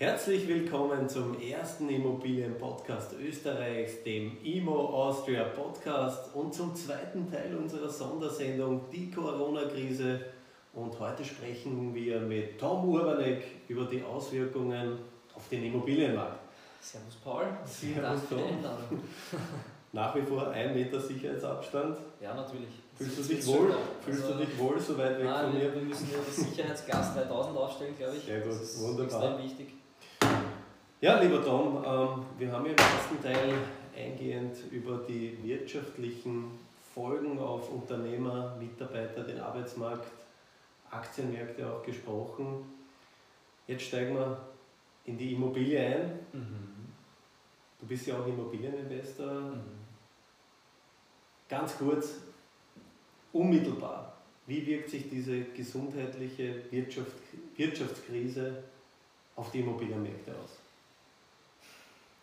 Herzlich willkommen zum ersten Immobilienpodcast Österreichs, dem IMO Austria Podcast und zum zweiten Teil unserer Sondersendung Die Corona-Krise. Und heute sprechen wir mit Tom Urbanek über die Auswirkungen auf den Immobilienmarkt. Servus Paul. Servus Tom. Nach wie vor ein Meter Sicherheitsabstand. Ja, natürlich. Fühlst du dich wohl? Fühlst also, du dich wohl so weit weg nein, von mir? Wir müssen ja das Sicherheitsglas 3000 aufstellen, glaube ich. Sehr gut, das ist wunderbar. extrem wichtig. Ja, lieber Tom, ähm, wir haben ja im ersten Teil eingehend über die wirtschaftlichen Folgen auf Unternehmer, Mitarbeiter, den Arbeitsmarkt, Aktienmärkte auch gesprochen. Jetzt steigen wir in die Immobilie ein. Mhm. Du bist ja auch Immobilieninvestor. Mhm. Ganz kurz, unmittelbar, wie wirkt sich diese gesundheitliche Wirtschaft, Wirtschaftskrise auf die Immobilienmärkte aus?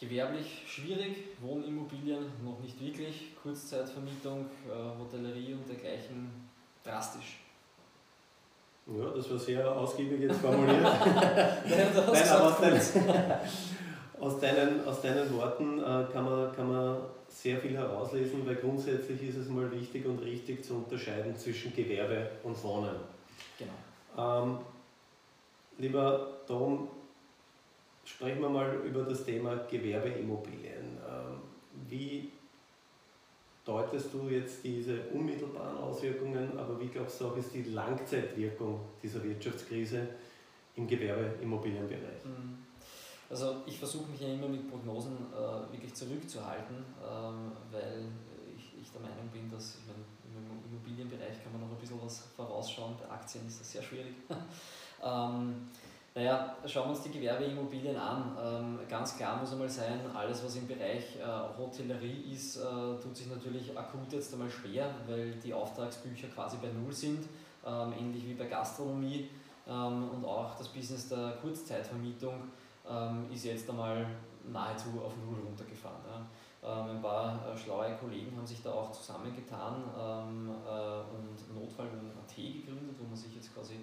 Gewerblich schwierig, Wohnimmobilien noch nicht wirklich, Kurzzeitvermietung, äh, Hotellerie und dergleichen drastisch. Ja, das war sehr ausgiebig jetzt formuliert. Nein, aber aus deinen, aus deinen, aus deinen Worten äh, kann, man, kann man sehr viel herauslesen, weil grundsätzlich ist es mal wichtig und richtig zu unterscheiden zwischen Gewerbe und Wohnen. Genau. Ähm, lieber Tom, Sprechen wir mal über das Thema Gewerbeimmobilien. Ähm, wie deutest du jetzt diese unmittelbaren Auswirkungen, aber wie glaubst du auch ist die Langzeitwirkung dieser Wirtschaftskrise im Gewerbeimmobilienbereich? Mhm. Also ich versuche mich ja immer mit Prognosen äh, wirklich zurückzuhalten, ähm, weil ich, der Meinung bin, dass ich meine, im Immobilienbereich kann man noch ein bisschen was vorausschauen, bei Aktien ist das sehr schwierig. ähm, naja, schauen wir uns die Gewerbeimmobilien an. Ähm, ganz klar muss einmal sein, alles was im Bereich äh, Hotellerie ist, äh, tut sich natürlich akut jetzt einmal schwer, weil die Auftragsbücher quasi bei Null sind, ähm, ähnlich wie bei Gastronomie. Ähm, und auch das Business der Kurzzeitvermietung ist jetzt einmal nahezu auf Null runtergefahren. ein paar äh, schlaue Kollegen haben sich da auch zusammengetan und Notfallwohnung.at gegründet, wo man sich jetzt quasi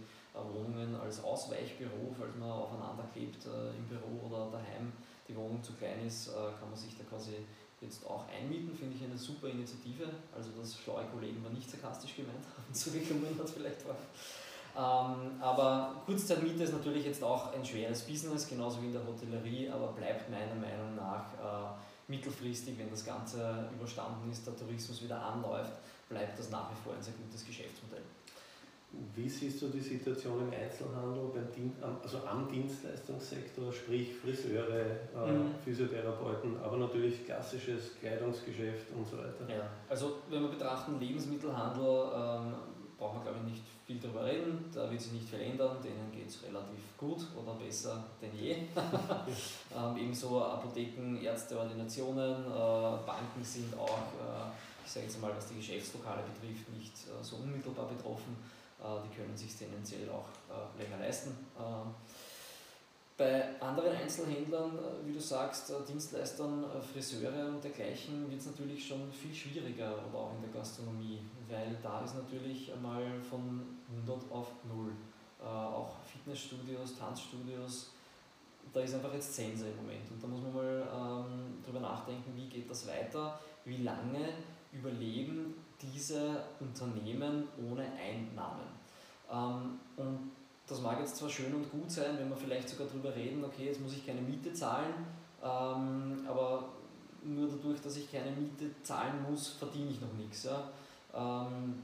Wohnungen als Ausweichbüro, falls man aufeinander klebt äh, im Büro oder daheim, die Wohnung zu klein ist, äh, kann man sich da quasi jetzt auch einmieten, finde ich eine super Initiative. Also das schlaue Kollegen war nicht sarkastisch gemeint zugekommen hat vielleicht war. Ähm, aber Kurzzeitmiete ist natürlich jetzt auch ein schweres Business, genauso wie in der Hotellerie, aber bleibt meiner Meinung nach äh, mittelfristig, wenn das Ganze überstanden ist, der Tourismus wieder anläuft, bleibt das nach wie vor ein sehr gutes Geschäftsmodell. Wie siehst du die Situation im Einzelhandel, beim also am Dienstleistungssektor, sprich Friseure, äh, mhm. Physiotherapeuten, aber natürlich klassisches Kleidungsgeschäft und so weiter? Ja, also wenn wir betrachten Lebensmittelhandel, ähm, braucht man glaube ich nicht viel darüber reden, da wird sich nicht viel ändern, denen geht es relativ gut oder besser denn je. ähm, ebenso Apotheken, Ärzte, Ordinationen, äh, Banken sind auch, äh, ich sage jetzt mal, was die Geschäftslokale betrifft, nicht äh, so unmittelbar betroffen. Äh, die können sich tendenziell auch äh, länger leisten. Ähm, bei anderen Einzelhändlern, äh, wie du sagst, Dienstleistern, Friseure und dergleichen, wird es natürlich schon viel schwieriger oder auch in der Gastronomie, weil da ist natürlich einmal von 100 auf 0. Auch Fitnessstudios, Tanzstudios, da ist einfach jetzt Sense im Moment. Und da muss man mal ähm, drüber nachdenken, wie geht das weiter, wie lange überleben diese Unternehmen ohne Einnahmen. Ähm, und das mag jetzt zwar schön und gut sein, wenn wir vielleicht sogar darüber reden, okay, jetzt muss ich keine Miete zahlen, ähm, aber nur dadurch, dass ich keine Miete zahlen muss, verdiene ich noch nichts. Ja? Ähm,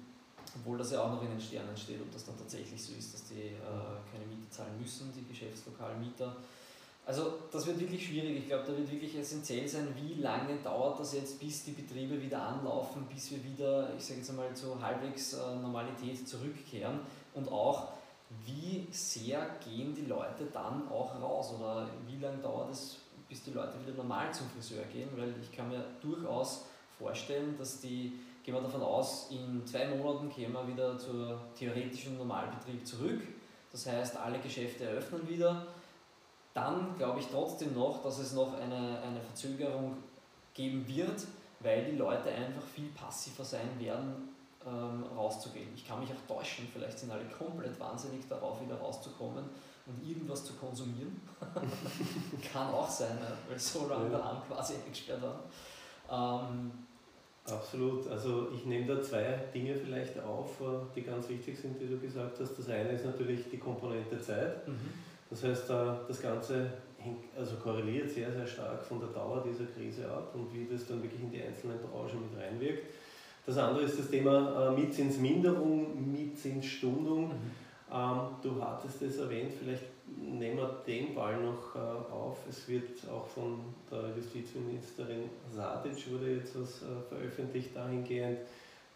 obwohl das ja auch noch in den Sternen steht, ob das dann tatsächlich so ist, dass die äh, keine Miete zahlen müssen, die Geschäftslokalmieter. Also das wird wirklich schwierig. Ich glaube, da wird wirklich essentiell sein, wie lange dauert das jetzt, bis die Betriebe wieder anlaufen, bis wir wieder, ich sage jetzt einmal, zu halbwegs äh, Normalität zurückkehren und auch, wie sehr gehen die Leute dann auch raus oder wie lange dauert es, bis die Leute wieder normal zum Friseur gehen, weil ich kann mir durchaus vorstellen, dass die, gehen wir davon aus, in zwei Monaten gehen wir wieder zur theoretischen Normalbetrieb zurück. Das heißt, alle Geschäfte eröffnen wieder. Dann glaube ich trotzdem noch, dass es noch eine, eine Verzögerung geben wird, weil die Leute einfach viel passiver sein werden, ähm, rauszugehen. Ich kann mich auch täuschen, vielleicht sind alle komplett wahnsinnig darauf, wieder rauszukommen und irgendwas zu konsumieren. kann auch sein, ne? weil so lange ja. daheim quasi eingesperrt waren. Ähm, Absolut. Also ich nehme da zwei Dinge vielleicht auf, äh, die ganz wichtig sind, die du gesagt hast. Das eine ist natürlich die Komponente Zeit. Mhm. Das heißt, das Ganze hängt, also korreliert sehr, sehr stark von der Dauer dieser Krise ab und wie das dann wirklich in die einzelnen Branchen mit reinwirkt. Das andere ist das Thema äh, Mietzinsminderung, Mietzinsstundung. Mhm. Ähm, du hattest es erwähnt, vielleicht nehmen wir den Ball noch äh, auf. Es wird auch von der Justizministerin Sadic wurde jetzt was äh, veröffentlicht dahingehend.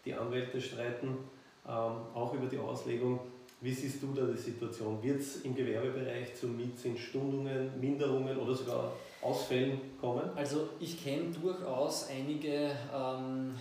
Die Anwälte streiten ähm, auch über die Auslegung. Wie siehst du da die Situation? Wird es im Gewerbebereich zu Mietzinsstundungen, Minderungen oder sogar Ausfällen kommen? Also ich kenne durchaus einige ähm,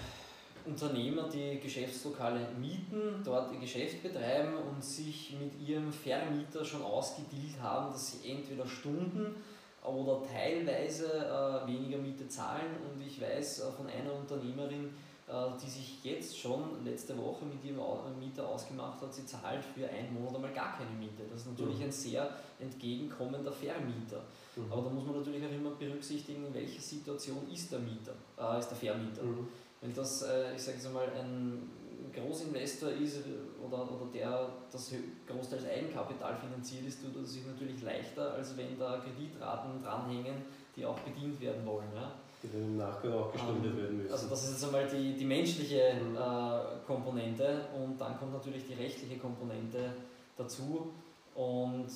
Unternehmer, die Geschäftslokale mieten, dort ihr Geschäft betreiben und sich mit ihrem Vermieter schon ausgedealt haben, dass sie entweder Stunden oder teilweise äh, weniger Miete zahlen. Und ich weiß äh, von einer Unternehmerin, die sich jetzt schon letzte Woche mit ihrem Mieter ausgemacht hat, sie zahlt für einen Monat einmal gar keine Miete. Das ist natürlich mhm. ein sehr entgegenkommender Vermieter. Mhm. Aber da muss man natürlich auch immer berücksichtigen, in welcher Situation ist der Mieter, äh, ist der Vermieter. Mhm. Wenn das, äh, ich sage jetzt mal, ein Großinvestor ist oder, oder der das großteils Eigenkapital finanziert ist, tut es sich natürlich leichter, als wenn da Kreditraten dranhängen, die auch bedient werden wollen. Ja? Die dann im Nachgang auch gestundet ähm, werden müssen. Also das ist jetzt einmal die, die menschliche mhm. äh, Komponente und dann kommt natürlich die rechtliche Komponente dazu. Und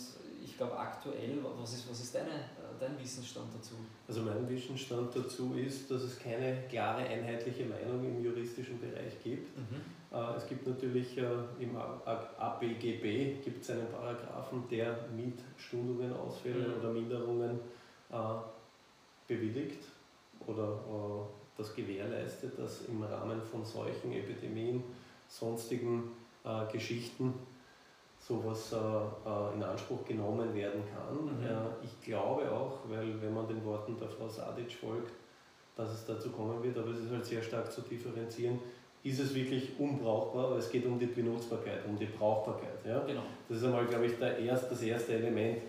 ich glaube aktuell, was ist, was ist deine, äh, dein Wissensstand dazu? Also mein Wissensstand dazu ist, dass es keine klare einheitliche Meinung im juristischen Bereich gibt. Mhm. Äh, es gibt natürlich äh, im ABGB gibt es einen Paragraphen, der Mietstundungen, Ausfälle mhm. oder Minderungen bewilligt oder das gewährleistet, dass im Rahmen von solchen Epidemien, sonstigen Geschichten sowas äh, äh, in Anspruch genommen werden kann. Mhm. Äh, ich glaube auch, weil wenn man den Worten der Frau Sadic folgt, dass es dazu kommen wird, aber es ist halt sehr stark zu differenzieren, ist es wirklich unbrauchbar, aber es geht um die Benutzbarkeit, um die Brauchbarkeit. Ja? Genau. Das ist einmal, glaube ich, der erst, das erste Element.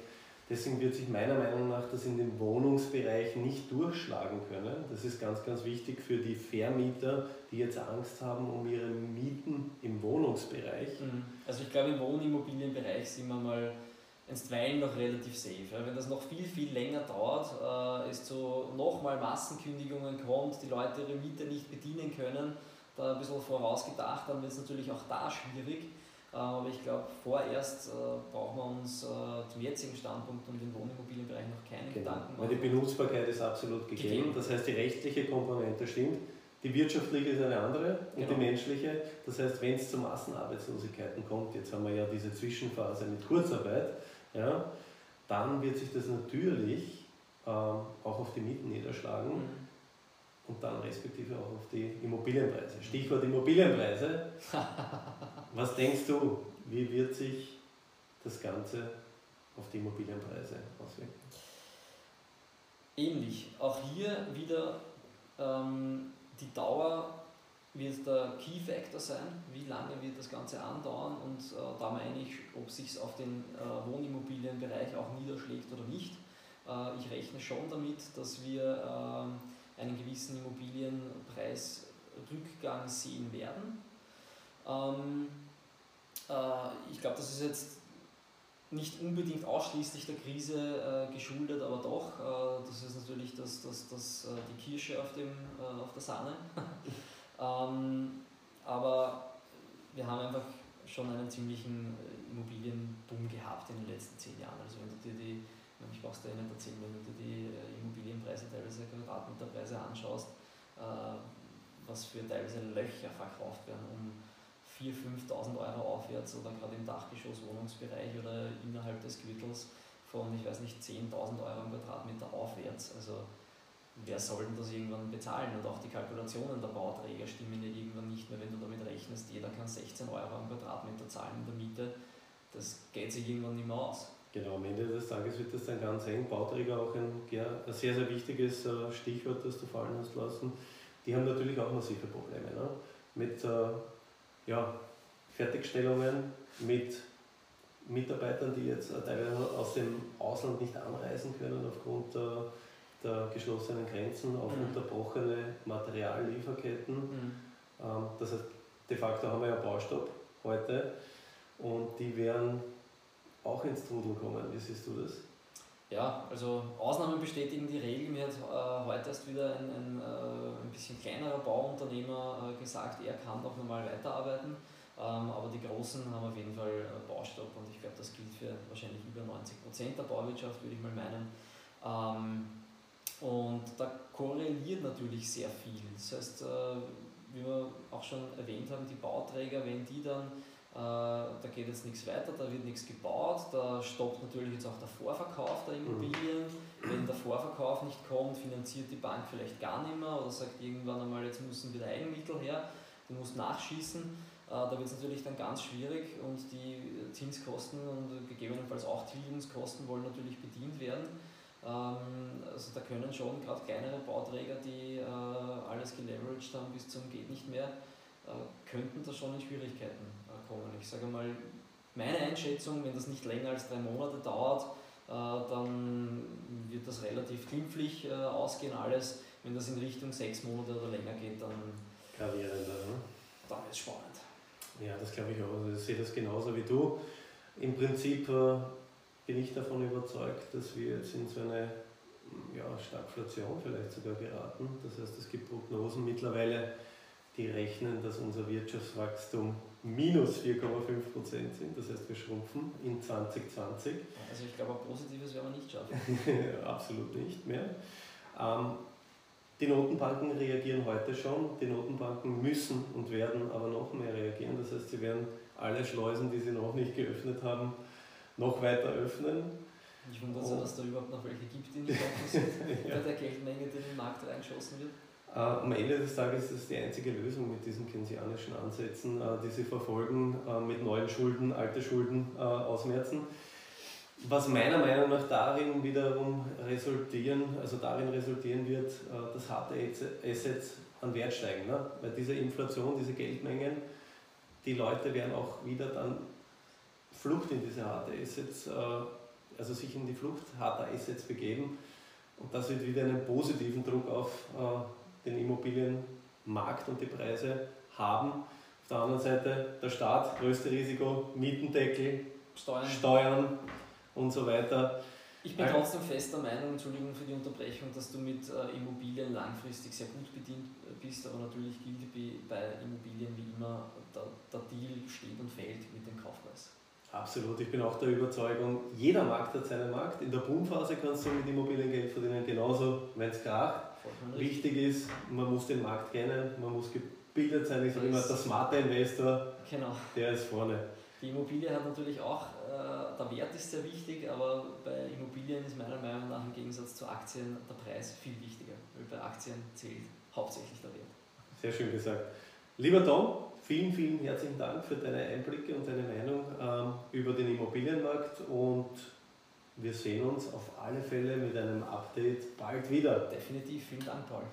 Deswegen wird sich meiner Meinung nach das in dem Wohnungsbereich nicht durchschlagen können. Das ist ganz, ganz wichtig für die Vermieter, die jetzt Angst haben um ihre Mieten im Wohnungsbereich. Mhm. Also ich glaube, im Wohnimmobilienbereich sind wir mal einstweilen noch relativ safe. Wenn das noch viel, viel länger dauert, äh, es zu nochmal Massenkündigungen kommt, die Leute ihre Miete nicht bedienen können, da ein bisschen vorausgedacht, dann wird es natürlich auch da schwierig. Äh, aber ich glaube, vorerst äh, brauchen wir uns äh, zum jetzigen Standpunkt um den Wohnimmobilienbereich noch keine genau. Gedanken machen. Weil die Benutzbarkeit ist absolut gegeben. gegeben. Das heißt, die rechtliche Komponente stimmt. Die wirtschaftliche ist eine andere und genau. die menschliche. Das heißt, wenn es zu Massenarbeitslosigkeiten kommt, jetzt haben wir ja diese Zwischenphase mit Kurzarbeit, ja, dann wird sich das natürlich ähm, auch auf die Mieten niederschlagen. Mhm und dann respektive auch auf die Immobilienpreise. Stichwort Immobilienpreise. Was denkst du, wie wird sich das Ganze auf die Immobilienpreise auswirken? Ähnlich. Auch hier wieder ähm, die Dauer wird der Key Factor sein, wie lange wird das Ganze andauern und äh, da meine ich, ob sich auf den äh, Wohnimmobilienbereich auch niederschlägt oder nicht. Äh, ich rechne schon damit, dass wir ähm, einen gewissen Immobilienpreisrückgang sehen werden. Ähm, äh, ich glaube, das ist jetzt nicht unbedingt ausschließlich der Krise äh, geschuldet, aber doch, äh, das ist natürlich das, das, das, äh, die Kirsche auf, dem, äh, auf der Sahne. ähm, aber wir haben einfach schon einen ziemlichen äh, Immobilienboom gehabt in den letzten zehn Jahren. Also wenn du dir die ich brauche es dir nicht erzählen, wenn du die äh, Immobilienpreise, teilweise Quadratmeterpreise anschaust, äh, was für teilweise Löcher verkauft werden, um 4.000, 5.000 Euro aufwärts oder gerade im Dachgeschoss-Wohnungsbereich oder innerhalb des Quittels von, ich weiß nicht, 10.000 Euro im Quadratmeter aufwärts. Also wer soll denn das irgendwann bezahlen? Und auch die Kalkulationen der Bauträger stimmen ja irgendwann nicht mehr, wenn du damit rechnest, jeder kann 16 Euro am Quadratmeter zahlen in der Miete. Das geht sich irgendwann nicht mehr aus. Genau, am Ende des Tages wird das dann ganz eng. Bauträger auch ein, ein sehr, sehr wichtiges äh, Stichwort, das du fallen hast lassen. Die haben natürlich auch massive Probleme. Ne? Mit äh, ja, Fertigstellungen, mit Mitarbeitern, die jetzt äh, teilweise aus dem Ausland nicht anreisen können aufgrund der, der geschlossenen Grenzen, auf mhm. unterbrochene Materiallieferketten. Mhm. Ähm, das heißt, de facto haben wir ja Baustopp heute und die werden auch ins Trudeln kommen. Wie siehst du das? Ja, also Ausnahmen bestätigen die Regel. Mir hat äh, heute erst wieder ein, ein, äh, ein bisschen kleinerer Bauunternehmer äh, gesagt, er kann noch normal weiterarbeiten. Ähm, aber die Großen haben auf jeden Fall äh, Baustopp und ich glaube, das gilt für wahrscheinlich über 90 Prozent der Bauwirtschaft, würde ich mal meinen. Ähm, und da korreliert natürlich sehr viel. Das heißt, äh, wie wir auch schon erwähnt haben, die Bauträger, wenn die dann da geht jetzt nichts weiter, da wird nichts gebaut, da stoppt natürlich jetzt auch der Vorverkauf der Immobilien. Wenn der Vorverkauf nicht kommt, finanziert die Bank vielleicht gar nicht mehr oder sagt irgendwann einmal, jetzt müssen wieder Eigenmittel her, du musst nachschießen. Äh, da wird es natürlich dann ganz schwierig und die Zinskosten und gegebenenfalls auch Tilgungskosten wollen natürlich bedient werden. Ähm, also da können schon gerade kleinere Bauträger, die äh, alles geleveraged haben bis zum geht nicht mehr, könnten da schon in Schwierigkeiten kommen. Ich sage mal, meine Einschätzung, wenn das nicht länger als drei Monate dauert, äh, dann wird das relativ glimpflich äh, ausgehen alles. Wenn das in Richtung sechs Monate oder länger geht, dann, Gravierender, ne? dann ist es spannend. Ja, das glaube ich auch. Also ich sehe das genauso wie du. Im Prinzip äh, bin ich davon überzeugt, dass wir jetzt in so eine ja, Stagflation vielleicht sogar geraten. Das heißt, es gibt Prognosen mittlerweile, die rechnen, dass unser Wirtschaftswachstum minus 4,5 Prozent sind. Das heißt, wir schrumpfen in 2020. Also ich glaube, ein positives werden wir nicht schaffen. Absolut nicht mehr. Ähm, die Notenbanken reagieren heute schon. Die Notenbanken müssen und werden aber noch mehr reagieren. Das heißt, sie werden alle Schleusen, die sie noch nicht geöffnet haben, noch weiter öffnen. Ich wundere mich, dass da überhaupt noch welche gibt, die nicht offen sind, ja. bei der Geldmenge, die in den Markt reingeschossen wird. Äh, am Ende des Tages ist es die einzige Lösung mit diesen keynesianischen Ansätzen, äh, die sie verfolgen, äh, mit neuen Schulden, alte Schulden ausmerzen. Was meiner Meinung nach darin wiederum resultieren, also darin resultieren wird, dass harte Assets an Wert steigen. Ne? Weil diese Inflation, diese Geldmengen, die Leute werden auch wieder dann Flucht in diese harte Assets, also sich in die Flucht harter Assets begeben. Und das wird wieder einen positiven Druck auf den Immobilienmarkt und die Preise haben. Auf der anderen Seite der Staat, größte Risiko, Mietendeckel, Steuern, Steuern und so weiter. Ich bin trotzdem fester Meinung, Entschuldigung für die Unterbrechung, dass du mit äh, Immobilien langfristig sehr gut bedient äh, bist, aber natürlich gilt bei Immobilien wie immer, der, der Deal steht und fällt mit dem Kaufpreis. Absolut, ich bin auch der Überzeugung, jeder Markt hat seinen Markt. In der Boomphase kannst du mit Immobilien Geld verdienen, genauso, wenn es kracht. Wichtig ist, man muss den Markt kennen, man muss gebildet sein. Ich sage immer, der smarte Investor, genau. der ist vorne. Die Immobilie hat natürlich auch, äh, der Wert ist sehr wichtig, aber bei Immobilien ist meiner Meinung nach im Gegensatz zu Aktien der Preis viel wichtiger, weil bei Aktien zählt hauptsächlich der Wert. Sehr schön gesagt. Lieber Tom, vielen, vielen herzlichen Dank für deine Einblicke und deine Meinung ähm, über den Immobilienmarkt und wir sehen uns auf alle Fälle mit einem Update bald wieder. Definitiv, vielen Dank, Paul.